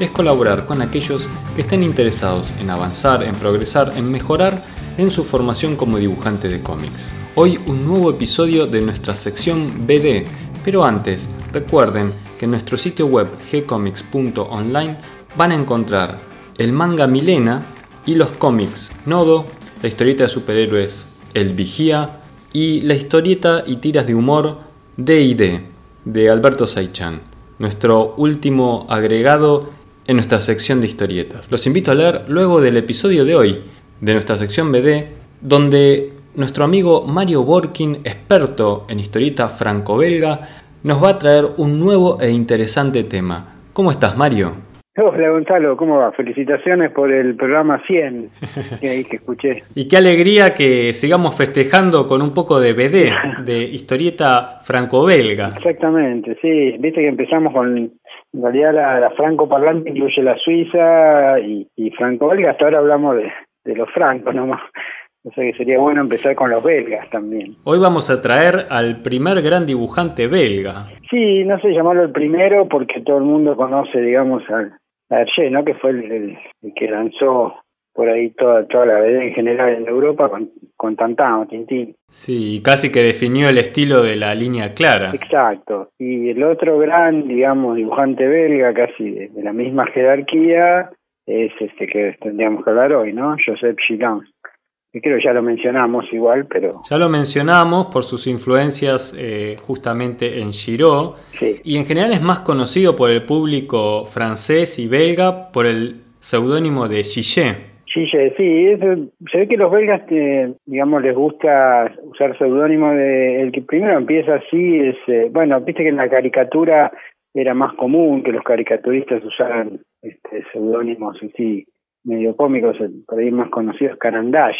es colaborar con aquellos que estén interesados en avanzar, en progresar, en mejorar en su formación como dibujante de cómics. Hoy un nuevo episodio de nuestra sección BD, pero antes recuerden que en nuestro sitio web gcomics.online van a encontrar el manga Milena y los cómics Nodo, la historieta de superhéroes El Vigía y la historieta y tiras de humor D&D de Alberto Saichan, nuestro último agregado en nuestra sección de historietas. Los invito a leer luego del episodio de hoy de nuestra sección BD, donde nuestro amigo Mario Borkin, experto en historieta franco-belga, nos va a traer un nuevo e interesante tema. ¿Cómo estás, Mario? Hola Gonzalo, ¿cómo va? Felicitaciones por el programa 100 que ahí que escuché. y qué alegría que sigamos festejando con un poco de BD, de historieta franco-belga. Exactamente, sí. Viste que empezamos con, en realidad la, franco-parlante incluye la suiza y, y franco-belga, hasta ahora hablamos de, de los francos nomás. O sea que sería bueno empezar con los belgas también. Hoy vamos a traer al primer gran dibujante belga. Sí, no sé llamarlo el primero porque todo el mundo conoce, digamos, a, Hergé, ¿no? Que fue el, que lanzó por ahí toda, toda la BD en general en Europa con, con Tantano, Tintín. Sí, casi que definió el estilo de la línea clara. Exacto. Y el otro gran, digamos, dibujante belga, casi de, la misma jerarquía, es este que tendríamos que hablar hoy, ¿no? Joseph Gillon creo que ya lo mencionamos igual, pero... Ya lo mencionamos por sus influencias eh, justamente en Giraud, y en general es más conocido por el público francés y belga por el seudónimo de Gillet. Gillet, sí, se ve que los belgas, eh, digamos, les gusta usar seudónimo de... El que primero empieza así es, eh, bueno, viste que en la caricatura era más común que los caricaturistas usaran este, seudónimos así medio cómicos, por ahí más conocidos, Carandash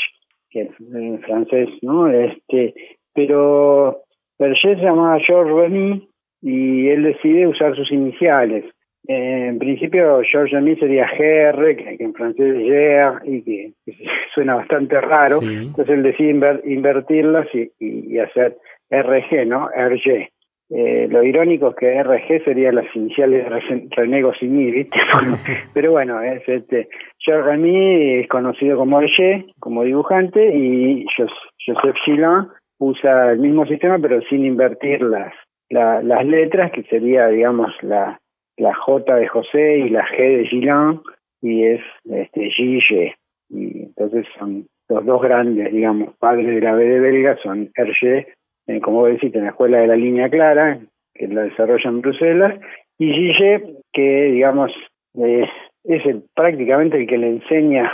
que en francés, ¿no? Este, pero Berger se llamaba Georges Remy y él decide usar sus iniciales. En principio, Georges Remy sería GR, que, en francés es GR, y que, suena bastante raro. Entonces él decide invertirlas y, y, hacer RG, ¿no? RG. Eh, lo irónico es que RG serían las iniciales de René Goscinny, ¿viste? Pero bueno, es este, Georges Remy es conocido como RG, como dibujante, y Joseph Gillon usa el mismo sistema pero sin invertir las, las letras, que sería, digamos, la, la J de José y la G de Gillon, y es este, Gille. Y entonces son los dos grandes, digamos, padres de la BD belga, son Hergé eh, como decís, en la escuela de la línea clara, que la desarrolla en Bruselas, y Gille, que digamos eh, es prácticamente el que le enseña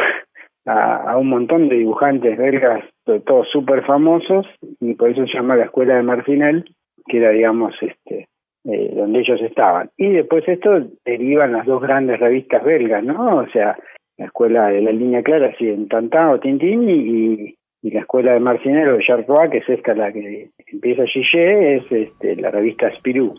a, un montón de dibujantes belgas, todos súper famosos, y por eso se llama la escuela de Marcinel, que era, digamos, este eh, donde ellos estaban. Y después esto derivan las dos grandes revistas belgas, ¿no? O sea, la escuela de la línea clara, así en Tantan o Tintín, y, la escuela de Marcinero de Chartrois, que es esta la que empieza Gillet, es este, la revista Spirou.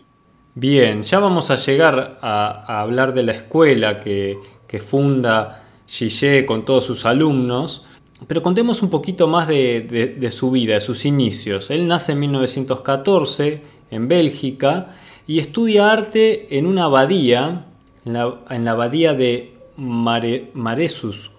Bien, ya vamos a llegar a, hablar de la escuela que, que funda Gillet con todos sus alumnos, pero contemos un poquito más de, su vida, de sus inicios. Él nace en 1914 en Bélgica y estudia arte en una abadía, en la, en la abadía de Mare, Maresus,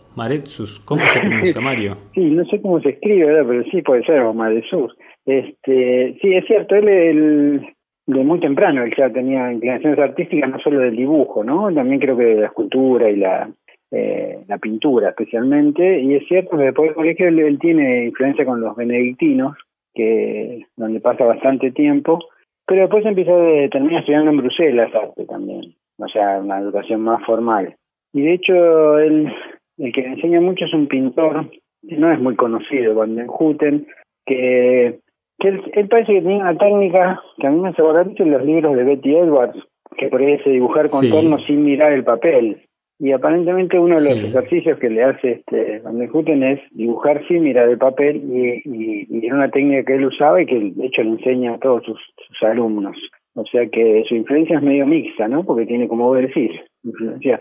¿cómo se pronuncia Mario? sí, no sé cómo se escribe, pero sí puede ser, o Maretsus. Este, sí, es cierto, él, de muy temprano él ya tenía inclinaciones artísticas, no solo del dibujo, ¿no? También creo que de la escultura y la, eh, la pintura especialmente, y es cierto que después del colegio él, tiene influencia con los benedictinos, que donde pasa bastante tiempo, pero después empieza a termina estudiando en Bruselas arte también, o sea, una educación más formal. Y de hecho, él el que enseña mucho es un pintor, no es muy conocido, Van den Houten, que, que él, parece que tiene una técnica que a mí me hace acordar en los libros de Betty Edwards, que que podés dibujar contornos sin mirar el papel. Y aparentemente uno de los ejercicios que le hace este Van den es dibujar sin mirar el papel y, y, era una técnica que él usaba y que de hecho le enseña a todos sus, alumnos. O sea que su influencia es medio mixta, ¿no? Porque tiene, como vos decís, influencia.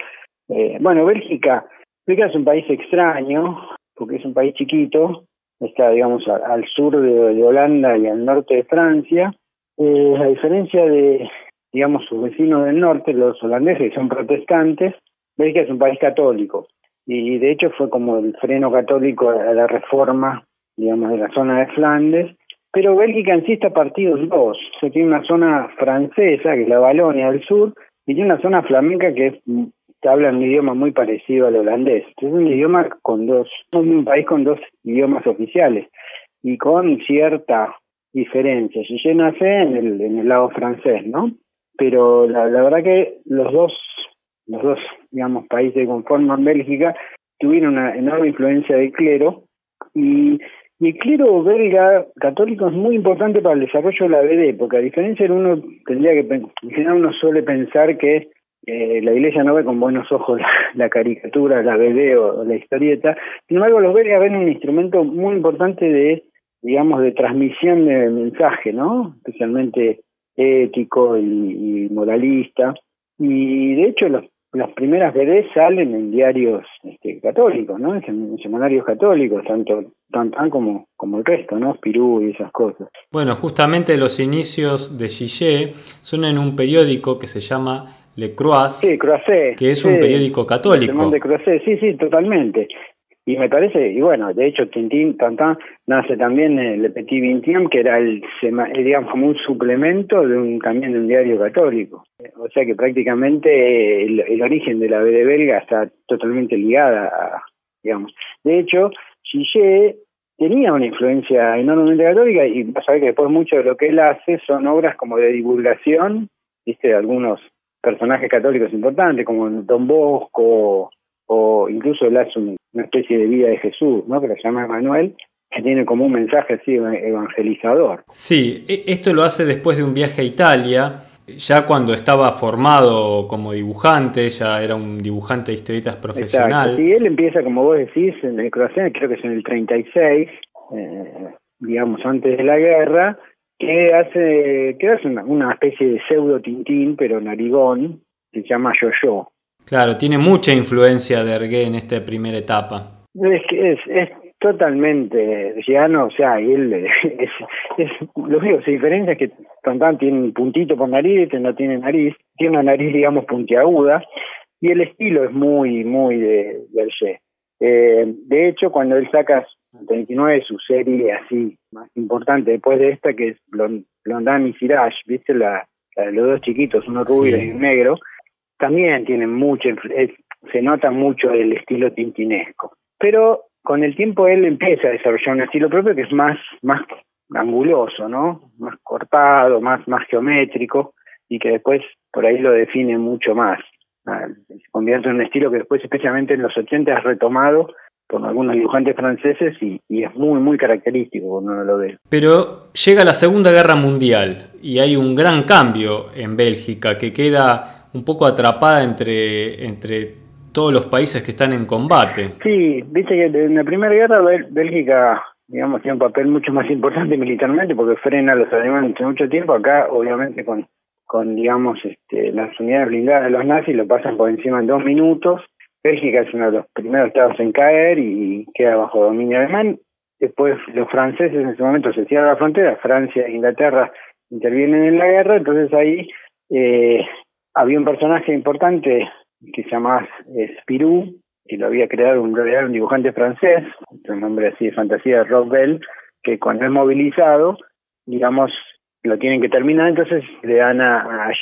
Eh, bueno, Bélgica, Bélgica es un país extraño, porque es un país chiquito, está, digamos, al, sur de, Holanda y al norte de Francia. Eh, a diferencia de, digamos, sus vecinos del norte, los holandeses, que son protestantes, Bélgica es un país católico. Y de hecho fue como el freno católico a la reforma, digamos, de la zona de Flandes. Pero Bélgica en sí está partido en dos. Se tiene una zona francesa, que es la Valonia del sur, y tiene una zona flamenca que es habla un idioma muy parecido al holandés. Es un idioma con dos, un país con dos idiomas oficiales y con cierta diferencia. Si nace en el, en el lado francés, ¿no? Pero la verdad que los dos, los dos, digamos, países que conforman Bélgica tuvieron una enorme influencia del clero y, y el clero belga católico es muy importante para el desarrollo de la BD, porque a diferencia de uno tendría que, en general uno suele pensar que eh, la iglesia no ve con buenos ojos la, caricatura, la BD o, la historieta. Sin embargo, los belgas ven un instrumento muy importante de, digamos, de transmisión de mensaje, ¿no? Especialmente ético y, moralista. Y de hecho, los, las primeras BD salen en diarios este, católicos, ¿no? En, semanarios católicos, tanto tan como, como el resto, ¿no? Spirú y esas cosas. Bueno, justamente los inicios de Gillet son en un periódico que se llama le Croix, que es un periódico católico. De sí, sí, totalmente. Y me parece, y bueno, de hecho Tintín Tantan nace también en Le Petit Vingtième, que era el, digamos, como un suplemento de un también de un diario católico. O sea que prácticamente el, origen de la BD belga está totalmente ligada a, digamos. De hecho, Gillet tenía una influencia enormemente católica y vas a ver que después mucho de lo que él hace son obras como de divulgación, viste, algunos personajes católicos importantes como Don Bosco o incluso él hace una especie de vida de Jesús, ¿no? que se llama Manuel, que tiene como un mensaje así evangelizador. Sí, e, esto lo hace después de un viaje a Italia, ya cuando estaba formado como dibujante, ya era un dibujante de historietas profesional. Exacto. Sí, él empieza, como vos decís, en el Croacia, creo que es en el 36, eh, digamos, antes de la guerra, que hace, que hace una, especie de pseudo Tintín, pero narigón, que se llama Yo-Yo. Claro, tiene mucha influencia de Hergé en esta primera etapa. Es que es, es totalmente llano, o sea, y él es, es lo único que se diferencia es que Tantán tiene un puntito por nariz, este no tiene nariz, tiene una nariz, digamos, puntiaguda, y el estilo es muy, muy de, de eh, de hecho, cuando él saca 39, su serie así más importante después de esta, que es Blondan y Siraj, ¿viste? La, de los dos chiquitos, uno rubio y un negro, también tienen mucho, se nota mucho el estilo tintinesco. Pero con el tiempo él empieza a desarrollar un estilo propio que es más, más anguloso, ¿no? Más cortado, más, más geométrico y que después por ahí lo define mucho más se convierte en un estilo que después, especialmente en los 80, es retomado por algunos dibujantes franceses y, es muy, muy característico cuando uno lo ve. Pero llega la Segunda Guerra Mundial y hay un gran cambio en Bélgica que queda un poco atrapada entre, entre todos los países que están en combate. Sí, viste que en la Primera Guerra Bélgica digamos, tiene un papel mucho más importante militarmente porque frena a los alemanes hace mucho tiempo. Acá, obviamente, con con, digamos, este, las unidades blindadas de los nazis, lo pasan por encima en dos minutos. Bélgica es uno de los primeros estados en caer y queda bajo dominio alemán. Después los franceses en ese momento se cierran la frontera, Francia e Inglaterra intervienen en la guerra, entonces ahí eh, había un personaje importante que se llamaba Spirou, que lo había creado un, un dibujante francés, un nombre así de fantasía, Rob Bell, que cuando es movilizado, digamos, lo tienen que terminar, entonces le dan a, a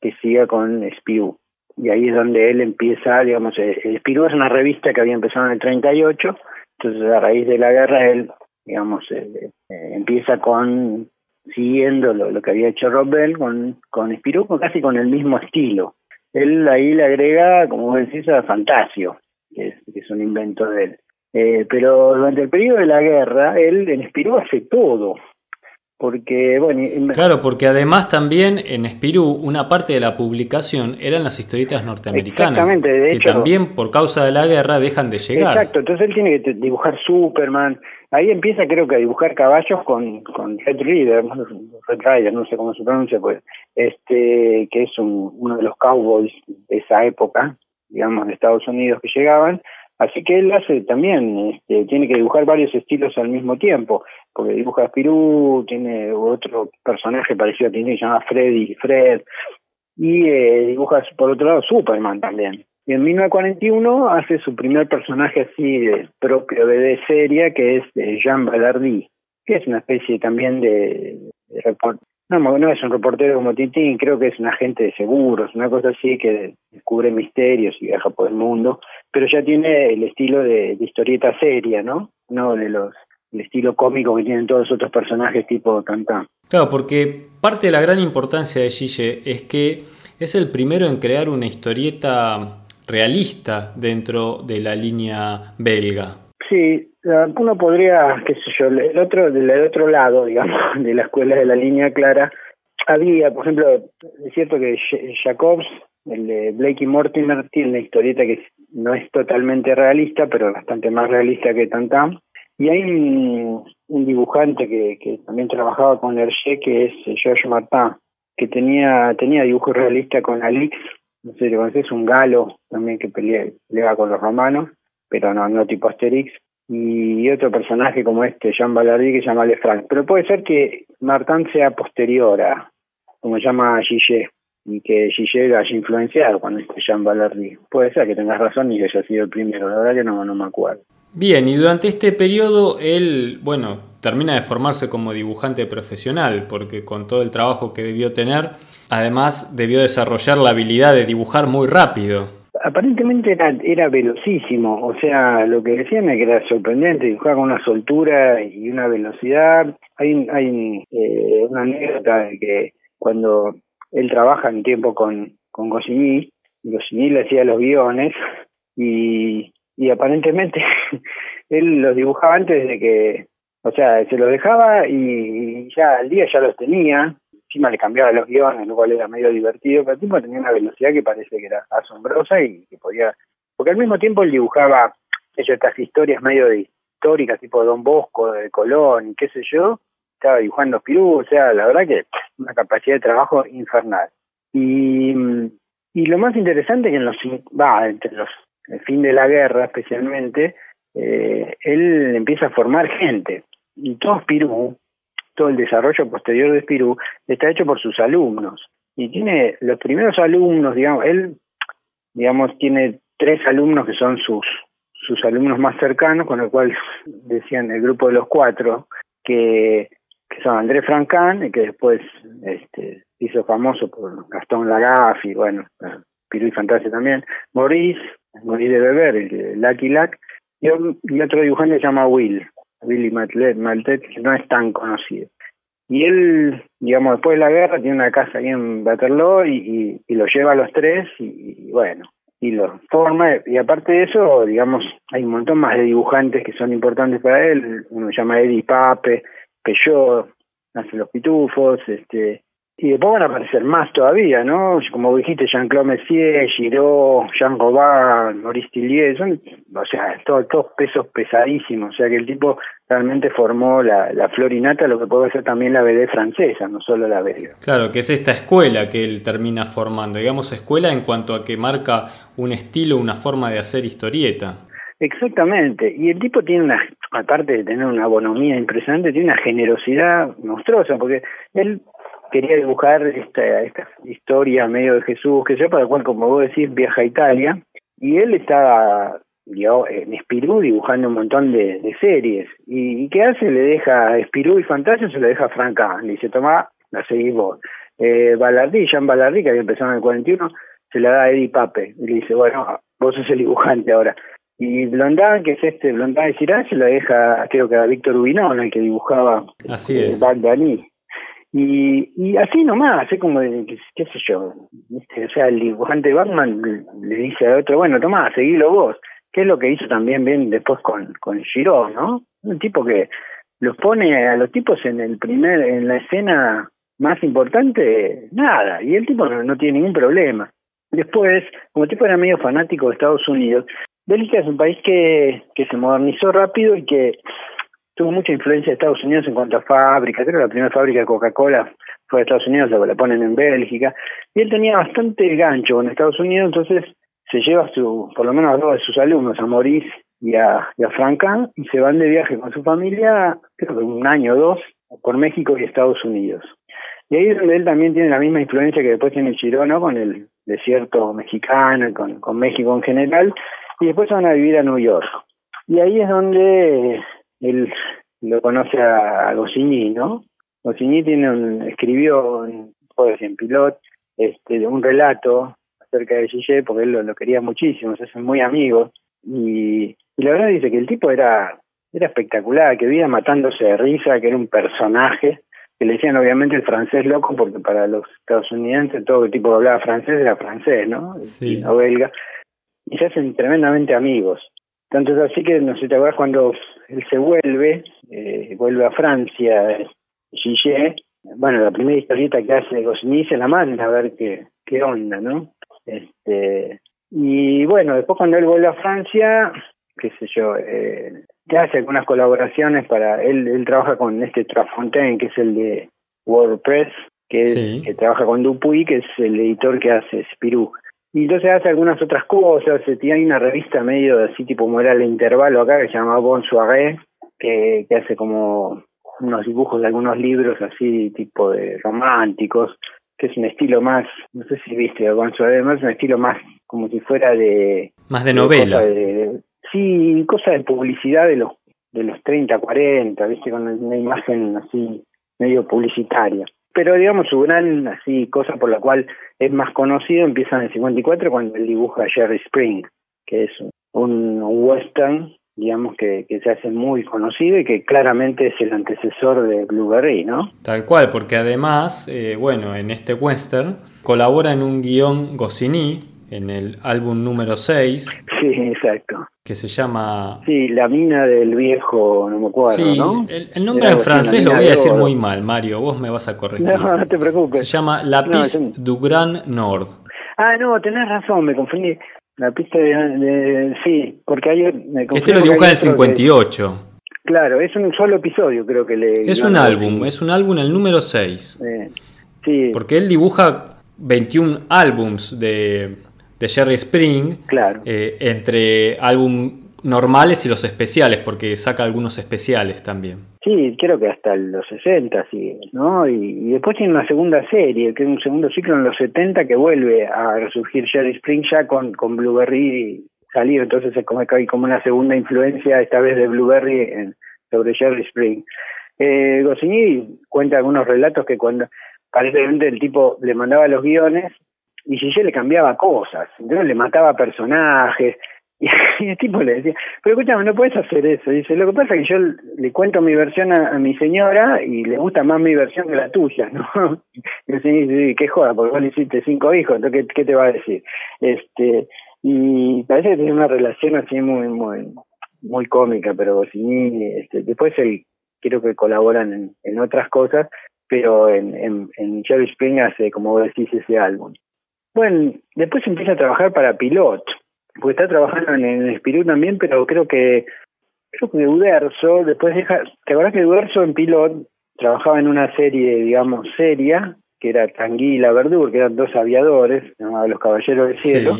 que siga con Spirou. Y ahí es donde él empieza, digamos, eh, Spirou es una revista que había empezado en el 38, entonces a raíz de la guerra él, digamos, eh, eh, empieza con, siguiendo lo, que había hecho Rob Bell con, con casi con el mismo estilo. Él ahí le agrega, como decís, a Fantasio, que es, que es un invento de él. pero durante el periodo de la guerra, él en Spirou hace todo, porque bueno claro porque además también en Spirú una parte de la publicación eran las historietas norteamericanas que también por causa de la guerra dejan de llegar. Exacto entonces él tiene que dibujar Superman. Ahí empieza creo que a dibujar caballos con con Red Rider Red Rider no sé cómo se pronuncia pues este que es uno de los cowboys de esa época digamos de Estados Unidos que llegaban. Así que él hace también, este, tiene que dibujar varios estilos al mismo tiempo, porque dibuja a tiene otro personaje parecido a ti, se llama Freddy, Fred, y eh, dibuja por otro lado Superman también. Y en 1941 hace su primer personaje así propio de, serie, que es eh, Jean Ballardy, que es una especie también de, de no, no es un reportero como Tintín, creo que es un agente de seguros, una cosa así que descubre misterios y viaja por el mundo, pero ya tiene el estilo de, historieta seria, ¿no? No de los el estilo cómico que tienen todos los otros personajes tipo Tantán. Claro, porque parte de la gran importancia de Gille es que es el primero en crear una historieta realista dentro de la línea belga. Sí, uno podría, qué sé yo, el otro, del otro lado, digamos, de la escuela de la línea clara, había, por ejemplo, es cierto que Jacobs, el de Blake y Mortimer, tiene una historieta que no es totalmente realista, pero bastante más realista que Tantam. Y hay un, dibujante que, también trabajaba con Hergé, que es George Martin, que tenía, tenía dibujo realista con Alix, no sé si lo conoces, un galo también que pelea, pelea con los romanos, pero no, no tipo Asterix. Y otro personaje como este, Jean Ballardy, que se llama Lefranc. Pero puede ser que Martin sea posterior a, como llama Gillet, y que Gillet haya influenciado con este Jean Ballardy. Puede ser que tengas razón y que haya sido el primero, la verdad que no, no me acuerdo. Bien, y durante este periodo él, bueno, termina de formarse como dibujante profesional, porque con todo el trabajo que debió tener, además debió desarrollar la habilidad de dibujar muy rápido aparentemente era, era velocísimo, o sea, lo que decían es que era sorprendente, dibujaba con una soltura y una velocidad. Hay, hay eh, una anécdota de que cuando él trabaja en tiempo con, con Goscinny, Goscinny le hacía los guiones y, y aparentemente él los dibujaba antes de que, o sea, se los dejaba y ya al día ya los tenía. Encima le cambiaba los guiones, lo cual era medio divertido, pero el tipo tenía una velocidad que parece que era asombrosa y que podía... Porque al mismo tiempo él dibujaba estas historias medio históricas, tipo Don Bosco, de Colón qué sé yo, estaba dibujando Pirú, o sea, la verdad que una capacidad de trabajo infernal. Y, y lo más interesante que en los, va, entre los, el fin de la guerra especialmente, eh, él empieza a formar gente. Y todos Pirú, todo el desarrollo posterior de Spirú está hecho por sus alumnos. Y tiene los primeros alumnos, digamos, él, digamos, tiene tres alumnos que son sus, sus alumnos más cercanos, con lo cual decían el grupo de los cuatro, que, que son André Francán, que después este, hizo famoso por Gastón Lagaffi, bueno, Pirú y Fantasia también, Maurice, Maurice de Beber, el Lucky Lack, y, y otro dibujante se llama Will, Billy Maltet, que no es tan conocido. Y él, digamos, después de la guerra tiene una casa ahí en Waterloo y, y, lo lleva a los tres y, bueno, y lo forma. Y aparte de eso, digamos, hay un montón más de dibujantes que son importantes para él. Uno se llama Eddie Pape, Peugeot, hace los pitufos, este, y después van a aparecer más todavía, ¿no? Como dijiste, Jean-Claude Messier, Giraud, Jean Robin, Maurice Tillier, son, o sea, todos, todos pesos pesadísimos. O sea que el tipo realmente formó la, la florinata, lo que puede ser también la BD francesa, no solo la belga. Claro, que es esta escuela que él termina formando, digamos escuela en cuanto a que marca un estilo, una forma de hacer historieta. Exactamente, y el tipo tiene una, aparte de tener una bonomía impresionante, tiene una generosidad monstruosa, porque él quería dibujar esta, esta historia medio de Jesús, que yo para el cual, como vos decís, viaja a Italia, y él estaba digamos, en Espirú dibujando un montón de, de series. ¿Y, qué hace? Le deja a Espirú y Fantasio, se lo deja a Franca. Le dice, toma, la seguís vos. Eh, Ballardí, Jean Ballardí, que había empezado en el 41, se la da a Eddie Pape. Y le dice, bueno, vos sos el dibujante ahora. Y Blondin, que es este Blondin de Cirán, se lo deja, creo que a Víctor Ubinón, el que dibujaba Así eh, es. Y, y así nomás, así como, qué, sé yo, o sea, el dibujante Batman le dice a otro, bueno, toma, seguilo vos, que es lo que hizo también bien después con, con Giro, ¿no? Un tipo que los pone a los tipos en el primer, en la escena más importante, nada, y el tipo no, tiene ningún problema. Después, como el tipo era medio fanático de Estados Unidos, Bélgica es un país que, que se modernizó rápido y que tuvo mucha influencia de Estados Unidos en cuanto a fábrica. Creo que la primera fábrica de Coca-Cola fue de Estados Unidos, luego la ponen en Bélgica. Y él tenía bastante gancho con Estados Unidos, entonces se lleva su, por lo menos a dos de sus alumnos, a Maurice y a, y a Franca, y se van de viaje con su familia, creo que un año o dos, por México y Estados Unidos. Y ahí es donde él también tiene la misma influencia que después tiene Chirón, Con el desierto mexicano con, con México en general, y después van a vivir a New York. Y ahí es donde él lo conoce a, a Goscinny, ¿no? Goscinny tiene un, escribió en, en Pilot este, un relato acerca de Gillet porque él lo, quería muchísimo, se hacen muy amigos y, la verdad dice que el tipo era era espectacular, que vivía matándose de risa, que era un personaje, que le decían obviamente el francés loco porque para los estadounidenses todo el tipo que hablaba francés era francés, ¿no? Sí. Y no belga. Y se hacen tremendamente amigos. Tanto es así que, no sé, te acuerdas cuando él se vuelve, eh, vuelve a Francia, Gillet, bueno, la primera historieta que hace Goscinny se la manda a ver qué, qué onda, ¿no? Este, y bueno, después cuando él vuelve a Francia, qué sé yo, eh, hace algunas colaboraciones para, él, él trabaja con este Trafontaine, que es el de WordPress, que, que trabaja con Dupuy, que es el editor que hace Spirou. Y entonces hace algunas otras cosas, tiene una revista medio así tipo era el intervalo acá, que se llama Bon Soirée, que, que hace como unos dibujos de algunos libros así tipo de románticos, que es un estilo más, no sé si viste Bon Soirée, más un estilo más como si fuera de... Más de novela. sí, cosa de publicidad de los de los 30, 40, viste, con una imagen así medio publicitaria pero digamos su gran así cosa por la cual es más conocido empieza en el 54 cuando él dibuja Jerry Spring, que es un, western digamos que, que, se hace muy conocido y que claramente es el antecesor de Blueberry, ¿no? Tal cual, porque además, eh, bueno, en este western colabora en un guion Goscinny, en el álbum número 6. Sí, exacto. Que se llama... Sí, La mina del viejo, no me acuerdo, sí, ¿no? El, nombre en francés lo voy a decir muy mal, Mario, vos me vas a corregir. No, no te preocupes. Se llama La Piste du Grand Nord. Ah, no, tenés razón, me confundí. La pista de, sí, porque hay me Este lo dibuja en el 58. claro, es un solo episodio, creo que le. Es un álbum, es un álbum el número 6. Eh, sí. Porque él dibuja 21 álbums de, de Jerry Spring. Claro. Eh, entre álbum normales y los especiales, porque saca algunos especiales también. Sí, creo que hasta los 60, sí, ¿no? Y, después tiene una segunda serie, que es un segundo ciclo en los 70 que vuelve a resurgir Jerry Spring ya con, con Blueberry salido, entonces es como que hay como una segunda influencia, esta vez de Blueberry en, sobre Jerry Spring. Eh, Goscinny cuenta algunos relatos que cuando aparentemente el tipo le mandaba los guiones y yo le cambiaba cosas, entonces le mataba personajes, y el tipo le decía, pero escúchame, no puedes hacer eso. Dice, lo que pasa es que yo le cuento mi versión a, mi señora y le gusta más mi versión que la tuya, ¿no? Y yo dice, qué joda, porque vos le hiciste cinco hijos, entonces, ¿qué, te va a decir? este Y parece que tiene una relación así muy, muy, muy cómica, pero sí, este, después él, quiero que colaboran en, en otras cosas, pero en, en, en Jerry Spring hace, como decís, ese álbum. Bueno, después empieza a trabajar para Pilot, porque está trabajando en, el Espirú también, pero creo que creo que Uderzo, después deja, ¿te acuerdas que Uderzo en Pilot trabajaba en una serie, digamos, seria, que era Tanguy y la Verdure, que eran dos aviadores, llamados Los Caballeros del Cielo,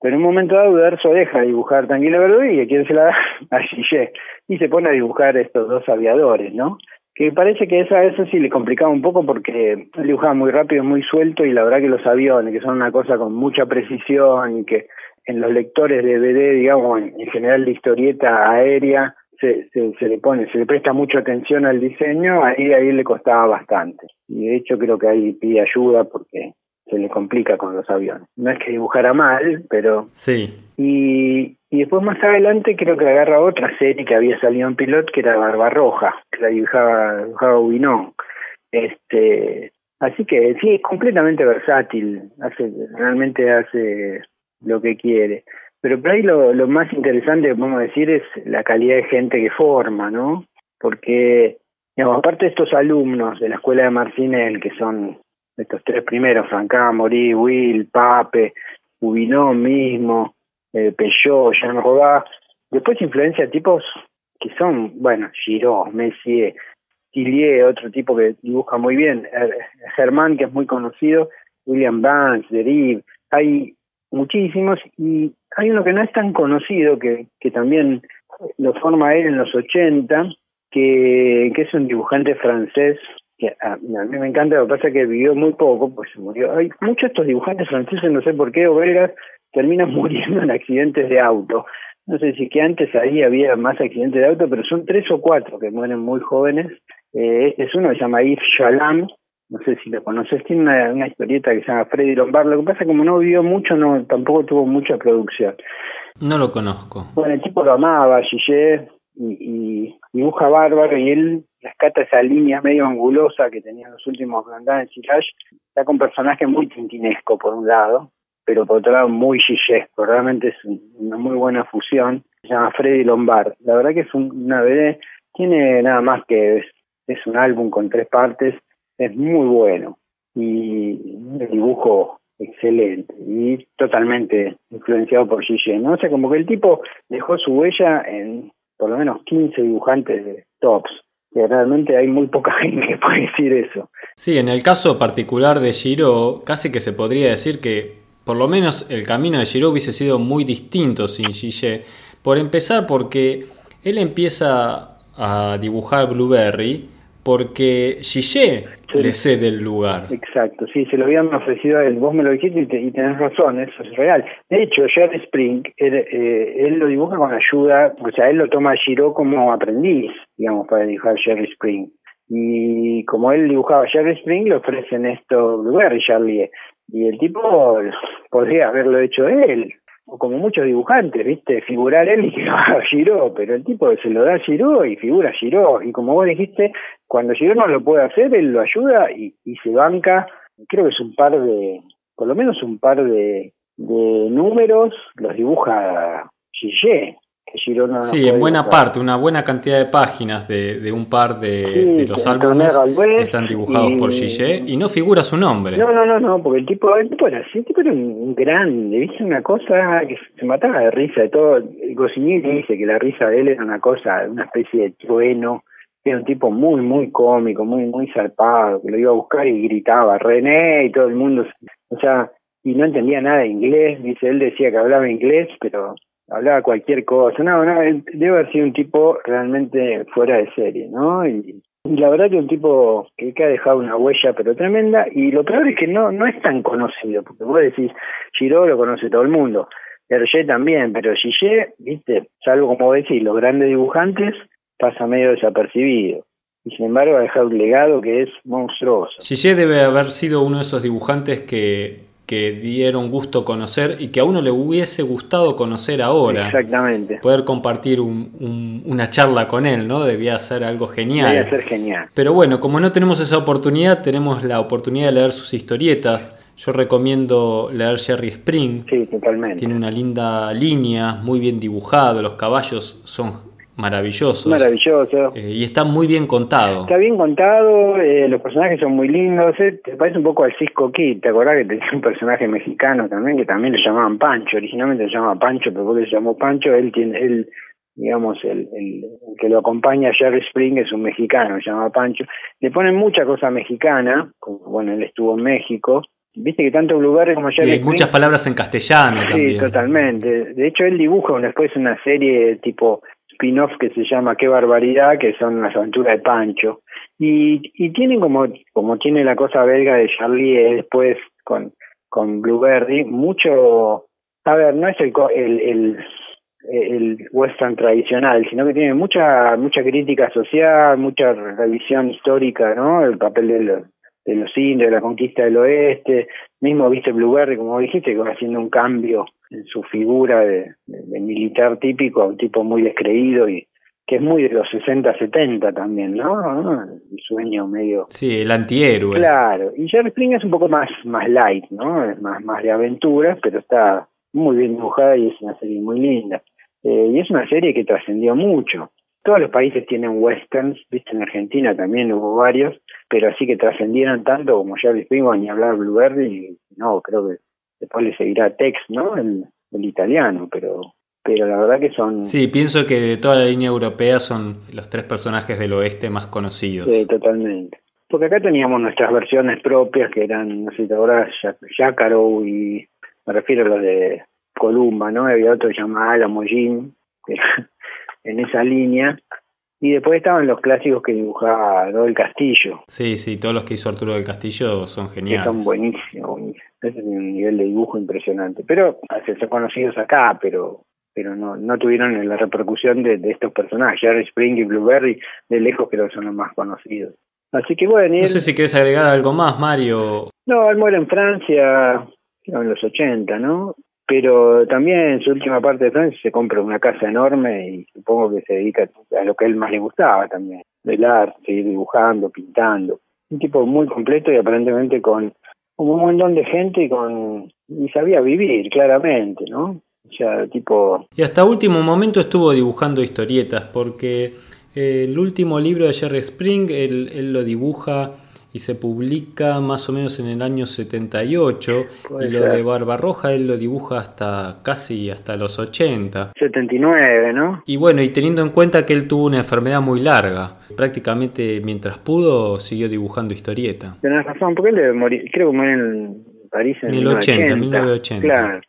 pero en un momento dado Uderzo deja de dibujar Tanguy y la Verdure y a quién se la da a Gillet, y se pone a dibujar estos dos aviadores, ¿no? Que parece que esa eso sí le complicaba un poco porque él dibujaba muy rápido, muy suelto y la verdad que los aviones, que son una cosa con mucha precisión y que en los lectores de DVD, digamos, en, general de historieta aérea, se, se, le pone, se le presta mucha atención al diseño, ahí ahí le costaba bastante. Y de hecho creo que ahí pide ayuda porque se le complica con los aviones. No es que dibujara mal, pero... Sí. Y, y después más adelante creo que agarra otra serie que había salido en Pilot, que era Barbarroja, que la dibujaba, dibujaba Ubinón. Este, así que sí, es completamente versátil, hace, realmente hace lo que quiere. Pero por ahí lo, lo más interesante que podemos decir es la calidad de gente que forma, ¿no? porque, digamos, aparte de estos alumnos de la escuela de Marcinel, que son estos tres primeros, Francá, Morí, Will, Pape, Ubinón mismo, eh, Peugeot, Jean Robá, después influencia tipos que son, bueno, Giraud, Messier, Tillier, otro tipo que dibuja muy bien, Germán, que es muy conocido, William Vance, Derive, hay muchísimos. Y hay uno que no es tan conocido, que, que también lo forma él en los 80, que, que es un dibujante francés, que a, mí me encanta, lo que pasa es que vivió muy poco, pues se murió. Hay muchos de estos dibujantes franceses, no sé por qué, o belgas, terminan muriendo en accidentes de auto. No sé si que antes ahí había más accidentes de auto, pero son tres o cuatro que mueren muy jóvenes. Eh, es uno que se llama Yves Chalam, no sé si lo conoces, tiene una, una historieta que se llama Freddy Lombard. Lo que pasa es que como no vivió mucho, no tampoco tuvo mucha producción. No lo conozco. Bueno, el tipo lo amaba, Gillet, y, y dibuja bárbaro, y él rescata esa línea medio angulosa que tenían los últimos Blandán en está con personaje muy tintinesco por un lado, pero por otro lado muy gillesco, realmente es una muy buena fusión, se llama Freddy Lombard, la verdad que es una BD, tiene nada más que es, es un álbum con tres partes, es muy bueno. Y un dibujo excelente y totalmente influenciado por Gillet, ¿no? O sea, como que el tipo dejó su huella en por lo menos 15 dibujantes de tops, que realmente hay muy poca gente que puede decir eso. Sí, en el caso particular de Giro, casi que se podría decir que por lo menos el camino de Giro hubiese sido muy distinto sin Gillet. Por empezar, porque él empieza a dibujar Blueberry porque Gillet le cede el lugar. Exacto, sí, se lo habían ofrecido a él. Vos me lo dijiste y, tenés razón, eso es real. De hecho, Jerry Spring, él, eh, él, lo dibuja con ayuda, o sea, él lo toma a Giro como aprendiz, digamos, para dibujar Jerry Spring. Y como él dibujaba Jerry Spring, le ofrecen esto Blueberry Charlie. Y el tipo podría haberlo hecho él, o como muchos dibujantes, ¿viste? Figurar él y que lo haga Giro, pero el tipo se lo da a Giro y figura Giro. Y como vos dijiste, cuando Giro no lo puede hacer, él lo ayuda y, se banca, creo que es un par de, por lo menos un par de, números, los dibuja Sí, en buena parte, una buena cantidad de páginas de, de un par de, los álbumes están dibujados por Gillet y no figura su nombre. No, no, no, no, porque el tipo, el tipo era así, el tipo era un grande, viste una cosa que se mataba de risa de todo. Goscinny dice que la risa de él era una cosa, una especie de trueno, era un tipo muy, muy cómico, muy, muy zarpado, que lo iba a buscar y gritaba, René, y todo el mundo, o sea, y no entendía nada de inglés, dice, él decía que hablaba inglés, pero hablaba cualquier cosa. No, no, debe haber sido un tipo realmente fuera de serie, ¿no? Y, la verdad que un tipo que, ha dejado una huella pero tremenda y lo peor es que no no es tan conocido, porque vos decís, Giro lo conoce todo el mundo, Hergé también, pero Gillet, viste, salvo como decís, los grandes dibujantes, pasa medio desapercibido. Y sin embargo ha dejado un legado que es monstruoso. Gillet debe haber sido uno de esos dibujantes que que dieron gusto conocer y que a uno le hubiese gustado conocer ahora. Exactamente. Poder compartir un, una charla con él, ¿no? Debía ser algo genial. Debía ser genial. Pero bueno, como no tenemos esa oportunidad, tenemos la oportunidad de leer sus historietas. Yo recomiendo leer Jerry Spring. Sí, totalmente. Tiene una linda línea, muy bien dibujado, los caballos son maravilloso. Maravilloso. Eh, y está muy bien contado. Está bien contado, eh, los personajes son muy lindos. Eh, te parece un poco al Cisco Kid, ¿te acordás que tenía un personaje mexicano también que también le llamaban Pancho? Originalmente se llamaba Pancho, pero porque se llamó Pancho, él tiene, él, digamos, el, el, que lo acompaña Jerry Spring es un mexicano, se llama Pancho. Le ponen mucha cosa mexicana, como, bueno, él estuvo en México. Viste que tanto Blueberry como Jerry y hay muchas palabras en castellano también. Sí, totalmente. De hecho, él dibuja después una serie tipo spin-off que se llama Qué barbaridad, que son las aventuras de Pancho. Y, y tienen como, como tiene la cosa belga de Charlie después con, con Blueberry, mucho, a ver, no es el, el, el, western tradicional, sino que tiene mucha, mucha crítica social, mucha revisión histórica, ¿no? El papel de los, de los indios, de la conquista del oeste, mismo viste Blueberry, como dijiste, que va haciendo un cambio en su figura de, militar típico, un tipo muy descreído y que es muy de los 60, 70 también, ¿no? El sueño medio... Sí, el antihéroe. Claro, y Jerry Spring es un poco más, más light, ¿no? Es más, más de aventuras, pero está muy bien dibujada y es una serie muy linda. Eh, y es una serie que trascendió mucho. Todos los países tienen westerns, viste, en Argentina también hubo varios, pero así que trascendieran tanto como Jerry Spring ni hablar Blueberry, no, creo que después le seguirá Tex, ¿no? El, el italiano, pero pero la verdad que son... Sí, pienso que de toda la línea europea son los tres personajes del oeste más conocidos. Sí, totalmente. Porque acá teníamos nuestras versiones propias que eran, no sé si te acordás, y me refiero a los de Columba, ¿no? Había otro que llamaba Alamo Jim, en esa línea. Y después estaban los clásicos que dibujaba del Castillo. Sí, sí, todos los que hizo Arturo del Castillo son geniales. son buenísimos, buenísimos. Ese es un nivel de dibujo impresionante. Pero, son conocidos acá, pero pero no, no tuvieron la repercusión de, estos personajes. Jerry Spring y Blueberry, de lejos creo que son los más conocidos. Así que bueno. No sé si quieres agregar algo más, Mario. No, él muere en Francia, en los 80, ¿no? Pero también en su última parte de Francia se compra una casa enorme y supongo que se dedica a lo que a él más le gustaba también, arte, seguir dibujando, pintando. Un tipo muy completo y aparentemente con, un montón de gente y con y sabía vivir claramente, ¿no? tipo... Y hasta último momento estuvo dibujando historietas, porque eh, el último libro de Jerry Spring, él, lo dibuja y se publica más o menos en el año 78 y lo de Barbarroja él lo dibuja hasta casi hasta los 80. 79, ¿no? Y bueno, y teniendo en cuenta que él tuvo una enfermedad muy larga, prácticamente mientras pudo siguió dibujando historieta. Tienes razón, porque él creo que murió en París en, en el 80, 1980. Claro.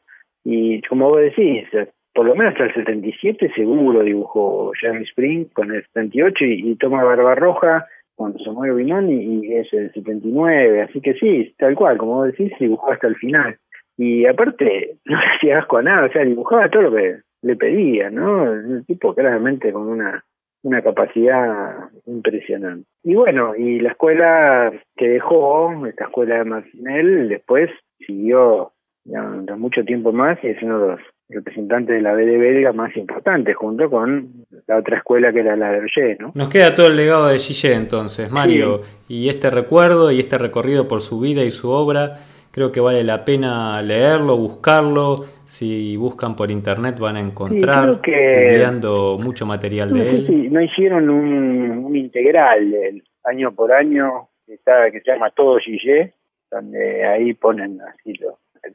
Y como vos decís, por lo menos hasta el 77 seguro dibujó Jeremy Spring con el 78 y, y toma Barbarroja cuando se mueve Binoni y es el 79, así que sí, tal cual, como vos decís, dibujó hasta el final. Y aparte, no hacía asco a nada, o sea, dibujaba todo lo que le pedía, ¿no? Un tipo claramente con una, una capacidad impresionante. Y bueno, y la escuela que dejó, esta escuela de Marcinel, después siguió ya, mucho tiempo más y es uno de los representantes de la BD belga más importantes, junto con la otra escuela que era la de Roger, ¿no? Nos queda todo el legado de Gillet entonces, Mario, y este recuerdo y este recorrido por su vida y su obra, creo que vale la pena leerlo, buscarlo, si buscan por internet van a encontrar mirando mucho material de él. no hicieron un, un integral año por año que, está, que se llama Todo Gillet, donde ahí ponen así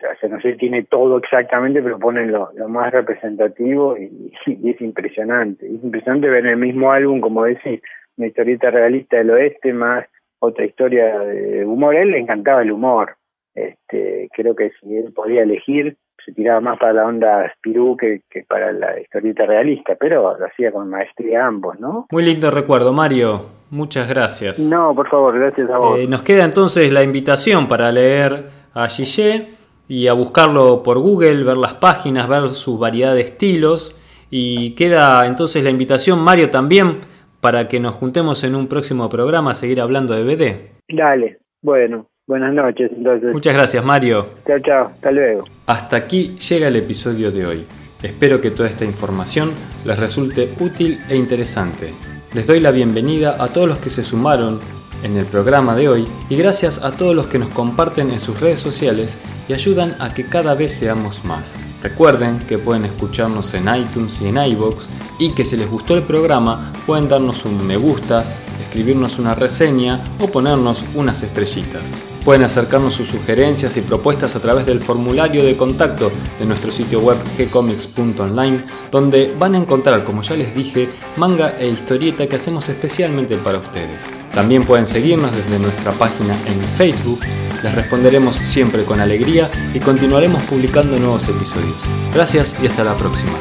lo, no sé si tiene todo exactamente, pero ponen lo, más representativo y, es impresionante. Es impresionante ver en el mismo álbum, como decís, una historieta realista del oeste más otra historia de humor. A él le encantaba el humor. Este, creo que si él podía elegir, se tiraba más para la onda Spirú que, para la historieta realista, pero lo hacía con maestría ambos, ¿no? Muy lindo recuerdo, Mario. Muchas gracias. No, por favor, gracias a vos. Eh, nos queda entonces la invitación para leer a Gillet y a buscarlo por Google, ver las páginas, ver su variedad de estilos. Y queda entonces la invitación, Mario, también para que nos juntemos en un próximo programa a seguir hablando de BD. Dale, bueno, buenas noches entonces. Muchas gracias, Mario. Chao, chao, hasta luego. Hasta aquí llega el episodio de hoy. Espero que toda esta información les resulte útil e interesante. Les doy la bienvenida a todos los que se sumaron en el programa de hoy y gracias a todos los que nos comparten en sus redes sociales y ayudan a que cada vez seamos más. Recuerden que pueden escucharnos en iTunes y en iBox y que si les gustó el programa pueden darnos un me gusta, escribirnos una reseña o ponernos unas estrellitas. Pueden acercarnos sus sugerencias y propuestas a través del formulario de contacto de nuestro sitio web gcomics.online, donde van a encontrar, como ya les dije, manga e historieta que hacemos especialmente para ustedes. También pueden seguirnos desde nuestra página en Facebook, les responderemos siempre con alegría y continuaremos publicando nuevos episodios. Gracias y hasta la próxima.